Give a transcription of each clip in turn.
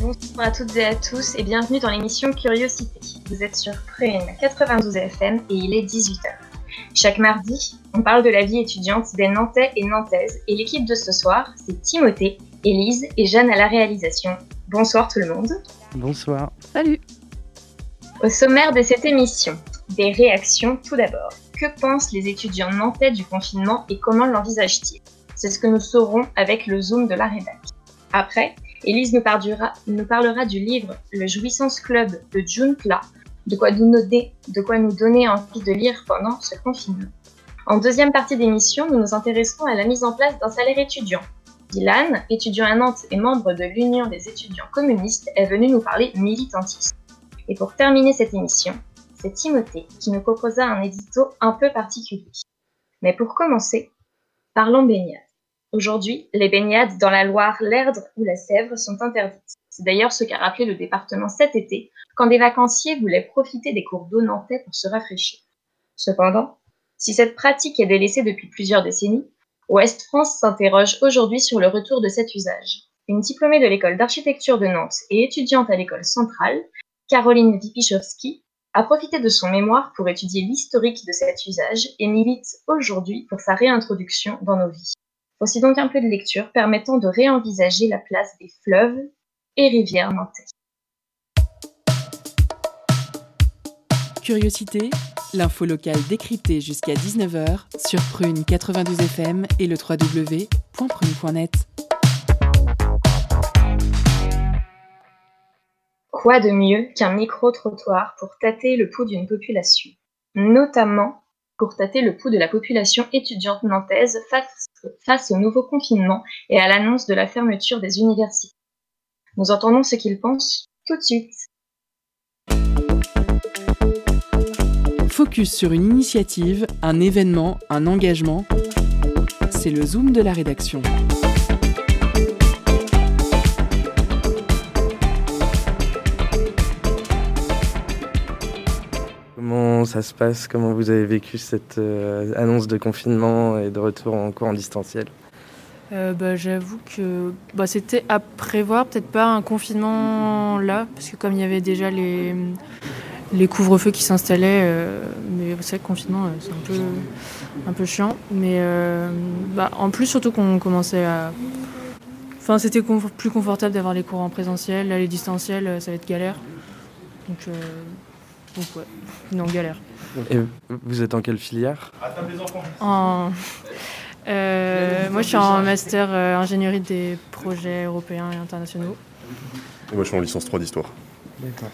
Bonjour à toutes et à tous et bienvenue dans l'émission Curiosité. Vous êtes sur Prune 92 FM et il est 18h. Chaque mardi, on parle de la vie étudiante des Nantais et Nantaises et l'équipe de ce soir, c'est Timothée, Élise et Jeanne à la réalisation. Bonsoir tout le monde. Bonsoir. Salut. Au sommaire de cette émission, des réactions tout d'abord. Que pensent les étudiants nantais du confinement et comment l'envisagent-ils? C'est ce que nous saurons avec le Zoom de la rédac. Après, Élise nous, parlera du livre Le Jouissance Club de June Pla, de quoi, nous donner, de quoi nous donner envie de lire pendant ce confinement. En deuxième partie d'émission, nous nous intéresserons à la mise en place d'un salaire étudiant. Dylan, étudiant à Nantes et membre de l'Union des étudiants communistes, est venu nous parler militantisme. Et pour terminer cette émission, c'est Timothée qui nous proposa un édito un peu particulier. Mais pour commencer, parlons baignade. Aujourd'hui, les baignades dans la Loire, l'Erdre ou la Sèvre sont interdites. C'est d'ailleurs ce qu'a rappelé le département cet été, quand des vacanciers voulaient profiter des cours d'eau nantais pour se rafraîchir. Cependant, si cette pratique est délaissée depuis plusieurs décennies, Ouest France s'interroge aujourd'hui sur le retour de cet usage. Une diplômée de l'école d'architecture de Nantes et étudiante à l'école centrale, Caroline Wipichowski, a profité de son mémoire pour étudier l'historique de cet usage et milite aujourd'hui pour sa réintroduction dans nos vies. Voici donc un peu de lecture permettant de réenvisager la place des fleuves et rivières nantais. Curiosité, l'info locale décryptée jusqu'à 19h sur Prune 92 FM et le www.prune.net. Quoi de mieux qu'un micro-trottoir pour tâter le pouls d'une population, notamment pour tâter le pouls de la population étudiante nantaise face, face au nouveau confinement et à l'annonce de la fermeture des universités. Nous entendons ce qu'ils pensent tout de suite. Focus sur une initiative, un événement, un engagement. C'est le Zoom de la rédaction. Comment ça se passe Comment vous avez vécu cette euh, annonce de confinement et de retour en cours en distanciel? Euh, bah, J'avoue que bah, c'était à prévoir, peut-être pas un confinement là, parce que comme il y avait déjà les, les couvre-feux qui s'installaient, euh, mais c'est vrai que confinement c'est un peu, un peu chiant. Mais bah, en plus, surtout qu'on commençait à. Enfin, c'était plus confortable d'avoir les cours en présentiel. Là, les distanciels, ça va être galère. Donc, donc ouais, non, galère. Et vous êtes en quelle filière? En... Euh, moi, je suis en master euh, ingénierie des projets européens et internationaux. Et moi, je suis en licence 3 d'histoire. D'accord.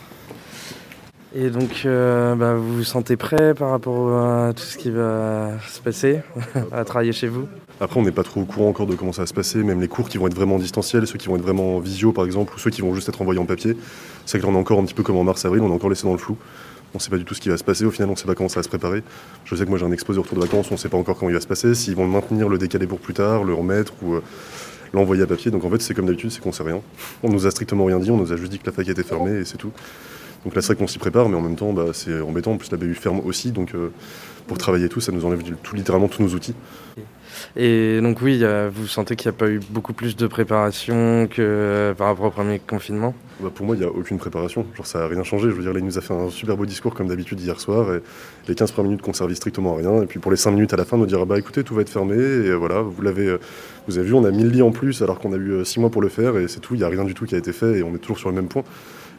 Et donc, euh, bah, vous vous sentez prêt par rapport à tout ce qui va se passer, à travailler chez vous? Après, on n'est pas trop au courant encore de comment ça va se passer, même les cours qui vont être vraiment distanciels, ceux qui vont être vraiment en visio par exemple, ou ceux qui vont juste être envoyés en papier. C'est que là, on est encore un petit peu comme en mars-avril, on est encore laissé dans le flou. On ne sait pas du tout ce qui va se passer. Au final, on ne sait pas comment ça va se préparer. Je sais que moi j'ai un exposé au retour de vacances, on ne sait pas encore comment il va se passer, s'ils vont le maintenir, le décaler pour plus tard, le remettre ou euh, l'envoyer à papier. Donc en fait, c'est comme d'habitude, c'est qu'on sait rien. On nous a strictement rien dit, on nous a juste dit que la fac était fermée et c'est tout. Donc là, c'est vrai qu'on s'y prépare, mais en même temps, bah, c'est embêtant. En plus, la BU ferme aussi, donc euh, pour travailler tout, ça nous enlève tout, littéralement tous nos outils. Et donc oui, vous sentez qu'il n'y a pas eu beaucoup plus de préparation que par rapport au premier confinement bah Pour moi, il n'y a aucune préparation. Genre, ça n'a rien changé. Je veux dire, là, il nous a fait un super beau discours comme d'habitude hier soir. Les 15 premières minutes qu'on servi strictement à rien. Et puis pour les 5 minutes à la fin, nous dire bah écoutez, tout va être fermé. Et voilà, vous l'avez, vous avez vu, on a 1000 lits en plus alors qu'on a eu 6 mois pour le faire. Et c'est tout, il n'y a rien du tout qui a été fait. Et on est toujours sur le même point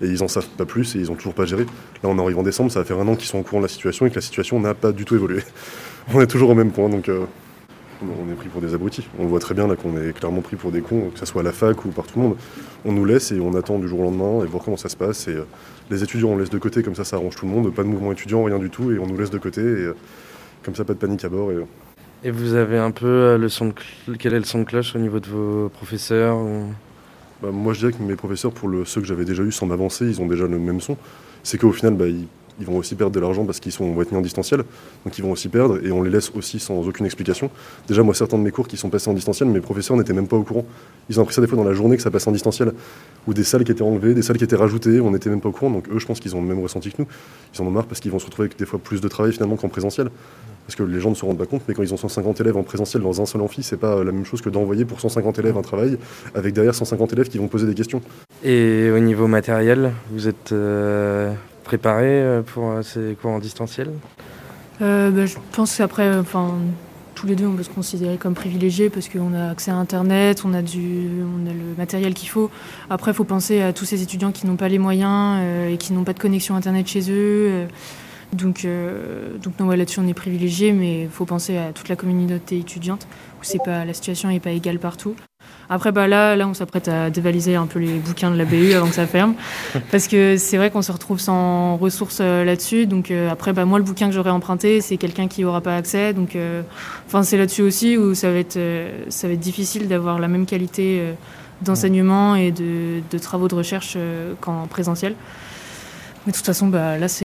et ils en savent pas plus et ils ont toujours pas géré. Là, on arrive en décembre, ça va faire un an qu'ils sont au courant de la situation et que la situation n'a pas du tout évolué. on est toujours au même point, donc euh, on est pris pour des abrutis. On voit très bien là qu'on est clairement pris pour des cons, que ce soit à la fac ou par tout le monde. On nous laisse et on attend du jour au lendemain et voir comment ça se passe. Et euh, les étudiants, on laisse de côté, comme ça, ça arrange tout le monde. Pas de mouvement étudiant, rien du tout, et on nous laisse de côté. Et, Comme ça, pas de panique à bord. Et... Et vous avez un peu le son de quel est le son de cloche au niveau de vos professeurs bah, Moi, je dirais que mes professeurs, pour le, ceux que j'avais déjà eu sans m'avancer, ils ont déjà le même son. C'est qu'au final, bah, ils ils vont aussi perdre de l'argent parce qu'ils vont être mis en distanciel, donc ils vont aussi perdre et on les laisse aussi sans aucune explication. Déjà, moi, certains de mes cours qui sont passés en distanciel, mes professeurs n'étaient même pas au courant. Ils ont appris ça des fois dans la journée que ça passait en distanciel, ou des salles qui étaient enlevées, des salles qui étaient rajoutées, on n'était même pas au courant. Donc eux, je pense qu'ils ont le même ressenti que nous. Ils en ont marre parce qu'ils vont se retrouver avec des fois plus de travail finalement qu'en présentiel. Parce que les gens ne se rendent pas compte, mais quand ils ont 150 élèves en présentiel dans un seul amphi, c'est pas la même chose que d'envoyer pour 150 élèves un travail, avec derrière 150 élèves qui vont poser des questions. Et au niveau matériel, vous êtes euh, préparé euh, pour euh, ces cours en distanciel euh, bah, Je pense qu'après, enfin, tous les deux, on peut se considérer comme privilégiés parce qu'on a accès à Internet, on a, du, on a le matériel qu'il faut. Après, il faut penser à tous ces étudiants qui n'ont pas les moyens et qui n'ont pas de connexion Internet chez eux. donc, donc non, là-dessus, on est privilégiés, mais il faut penser à toute la communauté étudiante où c'est pas, la situation n'est pas égale partout. Après, bah là, là, on s'apprête à dévaliser un peu les bouquins de la BU avant que ça ferme. Parce que c'est vrai qu'on se retrouve sans ressources euh, là-dessus. Donc euh, après, bah, moi, le bouquin que j'aurais emprunté, c'est quelqu'un qui n'aura pas accès. Donc euh, enfin, c'est là-dessus aussi où ça va être, ça va être difficile d'avoir la même qualité d'enseignement et de, de, travaux de recherche qu'en présentiel. Mais de toute façon, bah, là, c'est